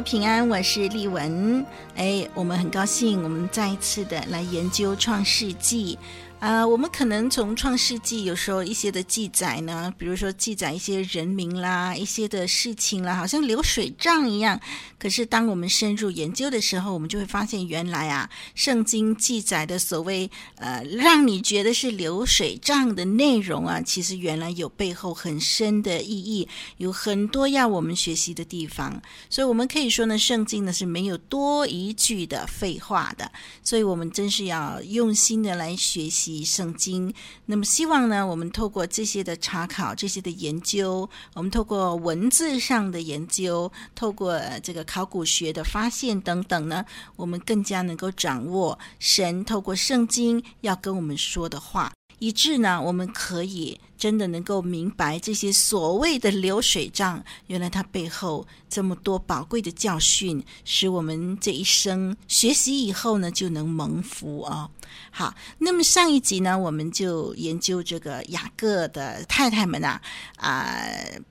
平安，我是丽文。哎，我们很高兴，我们再一次的来研究《创世纪》。啊、呃，我们可能从创世纪有时候一些的记载呢，比如说记载一些人名啦、一些的事情啦，好像流水账一样。可是当我们深入研究的时候，我们就会发现，原来啊，圣经记载的所谓呃，让你觉得是流水账的内容啊，其实原来有背后很深的意义，有很多要我们学习的地方。所以，我们可以说呢，圣经呢是没有多一句的废话的。所以我们真是要用心的来学习。及圣经，那么希望呢，我们透过这些的查考、这些的研究，我们透过文字上的研究，透过这个考古学的发现等等呢，我们更加能够掌握神透过圣经要跟我们说的话，以致呢，我们可以。真的能够明白这些所谓的流水账，原来它背后这么多宝贵的教训，使我们这一生学习以后呢，就能蒙福啊、哦！好，那么上一集呢，我们就研究这个雅各的太太们啊啊、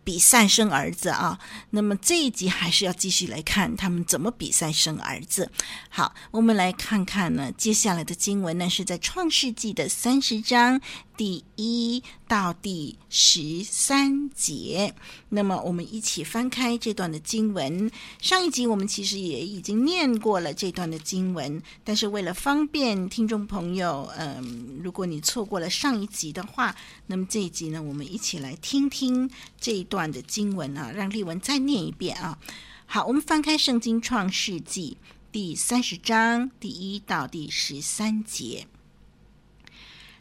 比赛生儿子啊。那么这一集还是要继续来看他们怎么比赛生儿子。好，我们来看看呢，接下来的经文呢是在创世纪的三十章。第一到第十三节，那么我们一起翻开这段的经文。上一集我们其实也已经念过了这段的经文，但是为了方便听众朋友，嗯，如果你错过了上一集的话，那么这一集呢，我们一起来听听这一段的经文啊，让丽文再念一遍啊。好，我们翻开圣经创世纪第三十章第一到第十三节。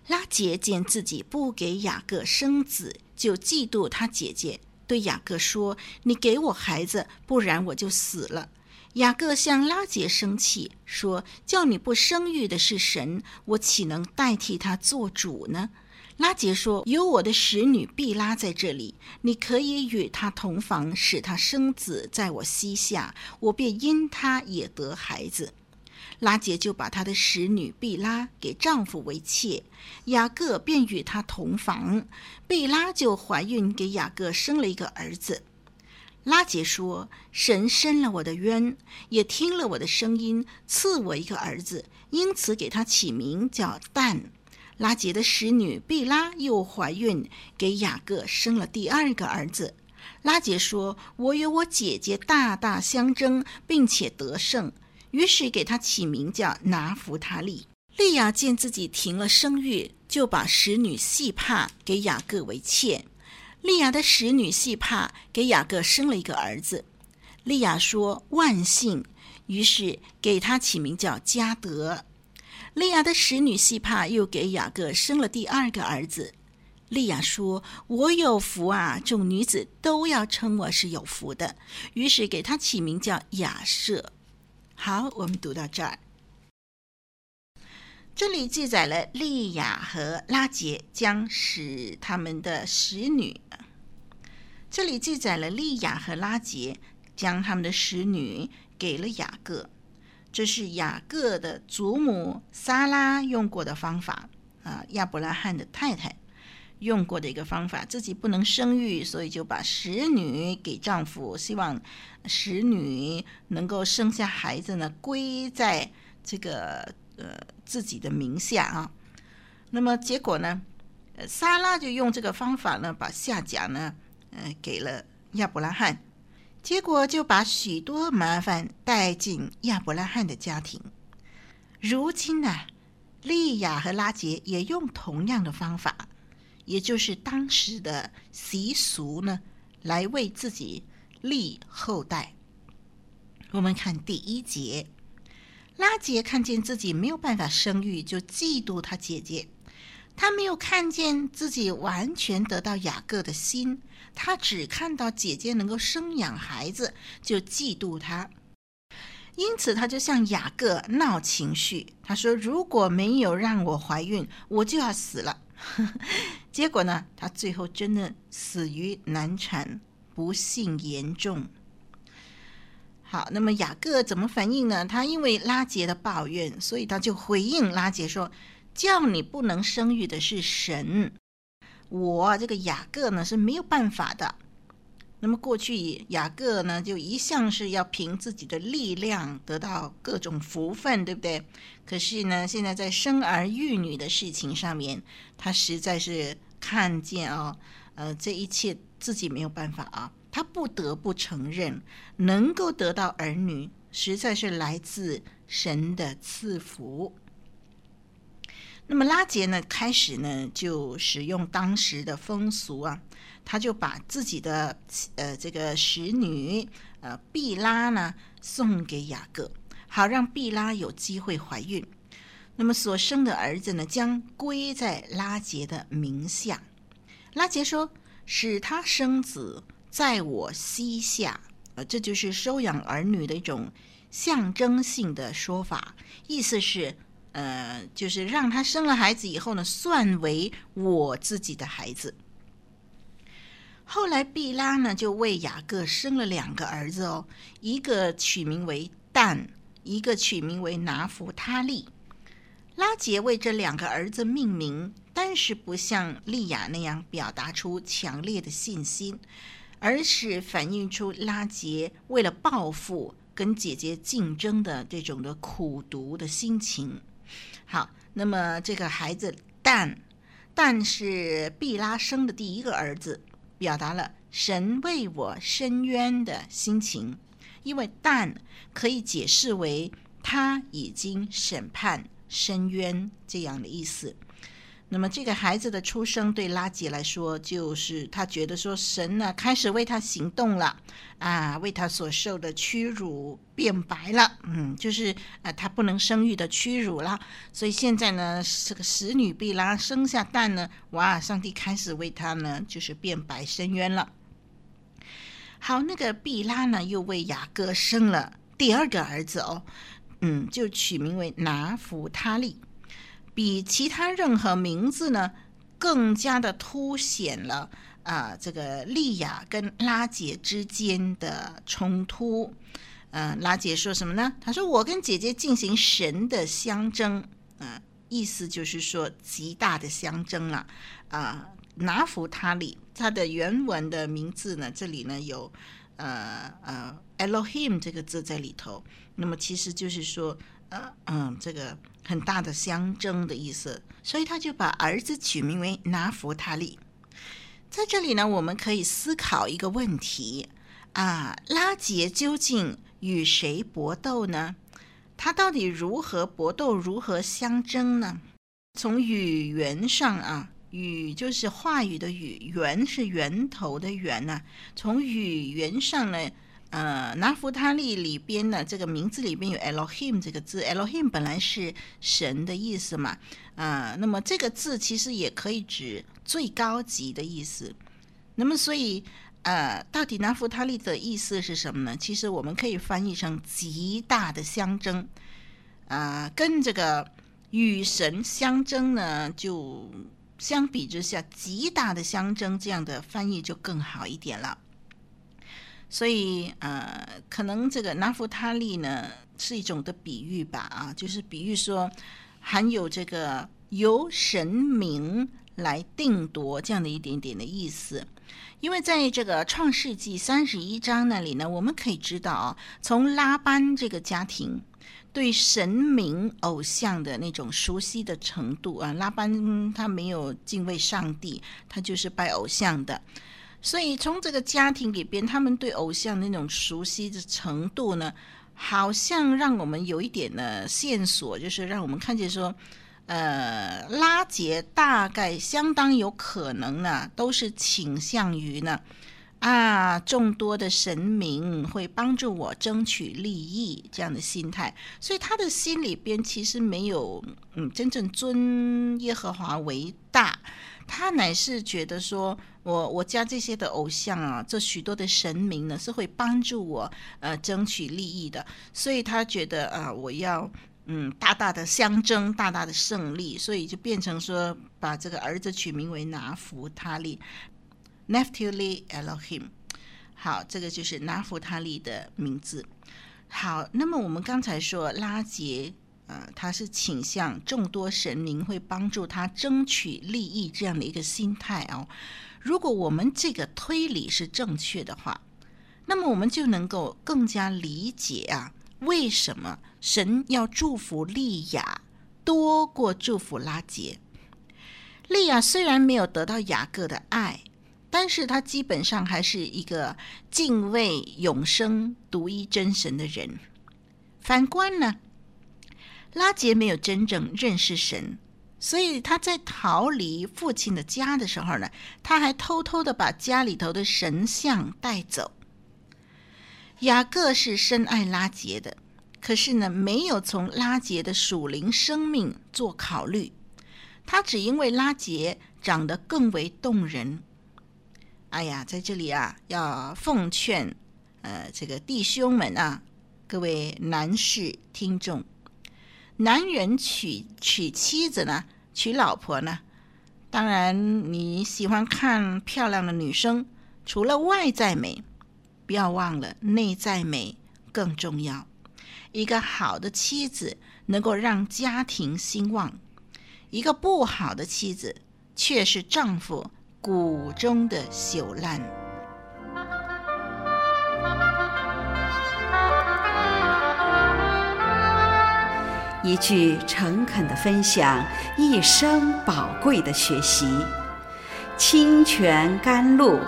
拉结见自己不给雅各生子，就嫉妒他姐姐，对雅各说：“你给我孩子，不然我就死了。”雅各向拉杰生气，说：“叫你不生育的是神，我岂能代替他做主呢？”拉杰说：“有我的使女毕拉在这里，你可以与她同房，使她生子，在我膝下，我便因她也得孩子。”拉杰就把他的使女毕拉给丈夫为妾，雅各便与她同房，毕拉就怀孕，给雅各生了一个儿子。拉杰说：“神伸了我的冤，也听了我的声音，赐我一个儿子，因此给他起名叫但。”拉杰的使女毕拉又怀孕，给雅各生了第二个儿子。拉杰说：“我与我姐姐大大相争，并且得胜。”于是给他起名叫拿弗他利。利亚见自己停了生育，就把使女细帕给雅各为妾。利亚的使女细帕给雅各生了一个儿子。利亚说：“万幸。”于是给他起名叫加德。利亚的使女细帕又给雅各生了第二个儿子。利亚说：“我有福啊！众女子都要称我是有福的。”于是给他起名叫亚设。好，我们读到这儿。这里记载了利亚和拉杰将使他们的使女。这里记载了利亚和拉杰将他们的使女给了雅各，这是雅各的祖母撒拉用过的方法啊，亚伯拉罕的太太。用过的一个方法，自己不能生育，所以就把使女给丈夫，希望使女能够生下孩子呢，归在这个呃自己的名下啊。那么结果呢，撒拉就用这个方法呢，把夏甲呢，呃，给了亚伯拉罕，结果就把许多麻烦带进亚伯拉罕的家庭。如今呢，利亚和拉杰也用同样的方法。也就是当时的习俗呢，来为自己立后代。我们看第一节，拉杰看见自己没有办法生育，就嫉妒他姐姐，他没有看见自己完全得到雅各的心，他只看到姐姐能够生养孩子，就嫉妒他。因此，他就向雅各闹情绪。他说：“如果没有让我怀孕，我就要死了。”结果呢，他最后真的死于难产，不幸严重。好，那么雅各怎么反应呢？他因为拉杰的抱怨，所以他就回应拉杰说：“叫你不能生育的是神，我这个雅各呢是没有办法的。”那么过去雅各呢，就一向是要凭自己的力量得到各种福分，对不对？可是呢，现在在生儿育女的事情上面，他实在是看见啊、呃，这一切自己没有办法啊，他不得不承认，能够得到儿女，实在是来自神的赐福。那么拉结呢，开始呢就使用当时的风俗啊。他就把自己的呃这个使女呃毕拉呢送给雅各，好让毕拉有机会怀孕。那么所生的儿子呢，将归在拉杰的名下。拉杰说：“使他生子在我膝下。”呃，这就是收养儿女的一种象征性的说法，意思是呃，就是让他生了孩子以后呢，算为我自己的孩子。后来，毕拉呢就为雅各生了两个儿子哦，一个取名为但，一个取名为拿弗他利。拉杰为这两个儿子命名，但是不像利亚那样表达出强烈的信心，而是反映出拉杰为了报复跟姐姐竞争的这种的苦读的心情。好，那么这个孩子但，但是毕拉生的第一个儿子。表达了神为我伸冤的心情，因为但可以解释为他已经审判伸冤这样的意思。那么这个孩子的出生对拉结来说，就是他觉得说神呢开始为他行动了啊，为他所受的屈辱变白了，嗯，就是啊他不能生育的屈辱了。所以现在呢，这个使女毕拉生下蛋呢，哇，上帝开始为他呢就是变白伸冤了。好，那个毕拉呢又为雅各生了第二个儿子哦，嗯，就取名为拿弗他利。比其他任何名字呢，更加的凸显了啊、这个利亚跟拉结之间的冲突。嗯、拉结说什么呢？他说：“我跟姐姐进行神的相争。呃”意思就是说极大的相争了。啊、拿弗他利，它的原文的名字呢，这里呢有呃呃 Elohim 这个字在里头。那么其实就是说。呃嗯，这个很大的相争的意思，所以他就把儿子取名为拿弗他利。在这里呢，我们可以思考一个问题啊：拉结究竟与谁搏斗呢？他到底如何搏斗，如何相争呢？从语言上啊，语就是话语的语，源是源头的源呢、啊。从语源上呢？呃，拿弗他利里边呢，这个名字里边有 Elohim 这个字，Elohim 本来是神的意思嘛，啊、那么这个字其实也可以指最高级的意思。那么所以，呃，到底拿弗他利的意思是什么呢？其实我们可以翻译成极大的相争，啊、跟这个与神相争呢，就相比之下，极大的相争这样的翻译就更好一点了。所以，呃，可能这个拿弗他利呢是一种的比喻吧，啊，就是比喻说含有这个由神明来定夺这样的一点点的意思。因为在这个创世纪三十一章那里呢，我们可以知道啊，从拉班这个家庭对神明偶像的那种熟悉的程度啊，拉班他没有敬畏上帝，他就是拜偶像的。所以从这个家庭里边，他们对偶像那种熟悉的程度呢，好像让我们有一点的线索，就是让我们看见说，呃，拉结大概相当有可能呢，都是倾向于呢，啊，众多的神明会帮助我争取利益这样的心态，所以他的心里边其实没有嗯真正尊耶和华为大，他乃是觉得说我我家这些的偶像啊，这许多的神明呢是会帮助我呃争取利益的，所以他觉得啊、我要嗯大大的相争，大大的胜利，所以就变成说把这个儿子取名为拿弗他利。（Naphtali Elohim）。好，这个就是拿弗他利的名字。好，那么我们刚才说拉杰，呃，他是倾向众多神明会帮助他争取利益这样的一个心态哦。如果我们这个推理是正确的话，那么我们就能够更加理解啊，为什么神要祝福利亚多过祝福拉杰。利亚虽然没有得到雅各的爱。但是他基本上还是一个敬畏永生独一真神的人。反观呢，拉杰没有真正认识神，所以他在逃离父亲的家的时候呢，他还偷偷的把家里头的神像带走。雅各是深爱拉杰的，可是呢，没有从拉杰的属灵生命做考虑，他只因为拉杰长得更为动人。哎呀，在这里啊，要奉劝，呃，这个弟兄们啊，各位男士听众，男人娶娶妻子呢，娶老婆呢，当然你喜欢看漂亮的女生，除了外在美，不要忘了内在美更重要。一个好的妻子能够让家庭兴旺，一个不好的妻子却是丈夫骨中的朽烂，一句诚恳的分享，一生宝贵的学习，清泉甘露，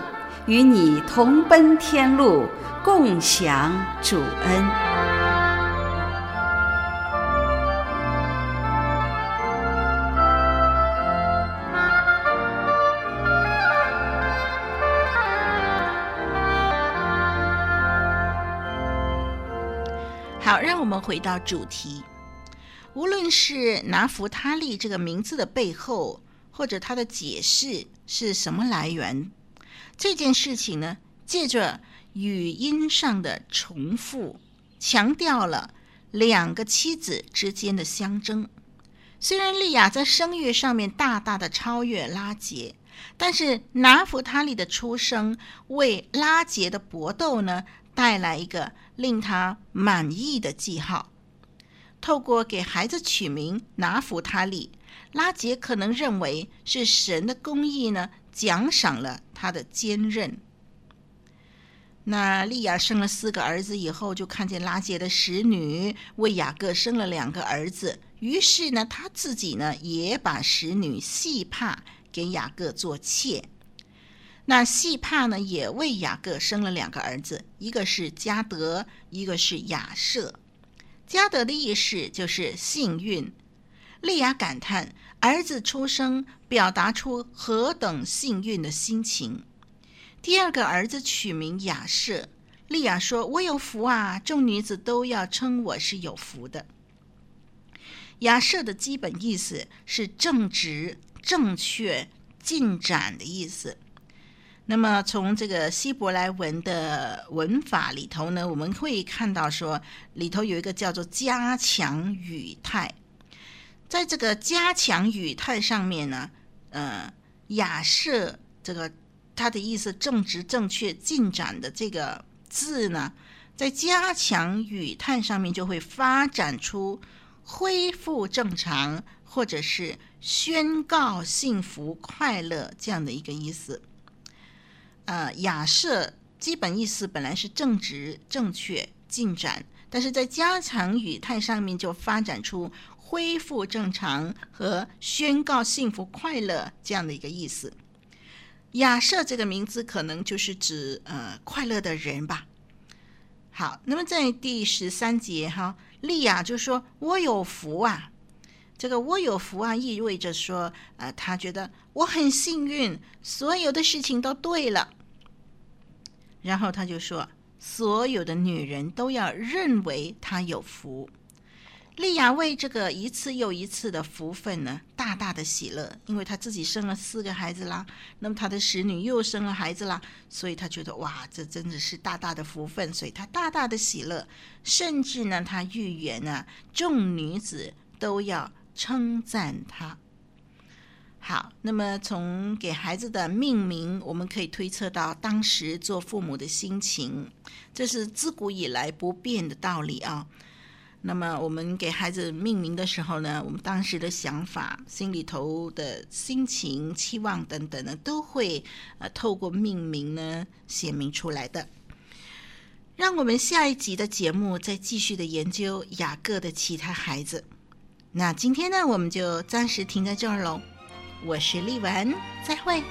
与你同奔天路，共享主恩。我们回到主题。无论是拿弗他利这个名字的背后，或者它的解释是什么来源，这件事情呢，借着语音上的重复，强调了两个妻子之间的相争。虽然利亚在生育上面大大的超越拉杰，但是拿弗他利的出生为拉杰的搏斗呢，带来一个令他满意的记号。透过给孩子取名拿弗他利，拉杰可能认为是神的公义呢，奖赏了他的坚韧。那利亚生了四个儿子以后，就看见拉杰的使女为雅各生了两个儿子，于是呢，他自己呢也把使女细帕给雅各做妾。那细帕呢，也为雅各生了两个儿子，一个是加德，一个是亚设。加德的意思就是幸运。利亚感叹儿子出生，表达出何等幸运的心情。第二个儿子取名亚设，利亚说：“我有福啊，众女子都要称我是有福的。”亚设的基本意思是正直、正确、进展的意思。那么，从这个希伯来文的文法里头呢，我们会看到说，里头有一个叫做加强语态。在这个加强语态上面呢，呃，亚设这个它的意思正直、正确、进展的这个字呢，在加强语态上面就会发展出恢复正常，或者是宣告幸福快乐这样的一个意思。呃，亚设基本意思本来是正直、正确、进展，但是在加强语态上面就发展出恢复正常和宣告幸福快乐这样的一个意思。亚设这个名字可能就是指呃快乐的人吧。好，那么在第十三节哈，利亚就说：“我有福啊。”这个“我有福啊”意味着说，呃，他觉得我很幸运，所有的事情都对了。然后他就说：“所有的女人都要认为他有福。”利亚为这个一次又一次的福分呢，大大的喜乐，因为他自己生了四个孩子啦，那么他的使女又生了孩子啦，所以他觉得哇，这真的是大大的福分，所以他大大的喜乐，甚至呢，他预言呢，众女子都要称赞他。好，那么从给孩子的命名，我们可以推测到当时做父母的心情，这是自古以来不变的道理啊。那么我们给孩子命名的时候呢，我们当时的想法、心里头的心情、期望等等呢，都会呃透过命名呢显明出来的。让我们下一集的节目再继续的研究雅各的其他孩子。那今天呢，我们就暂时停在这儿喽。我是丽文，再会。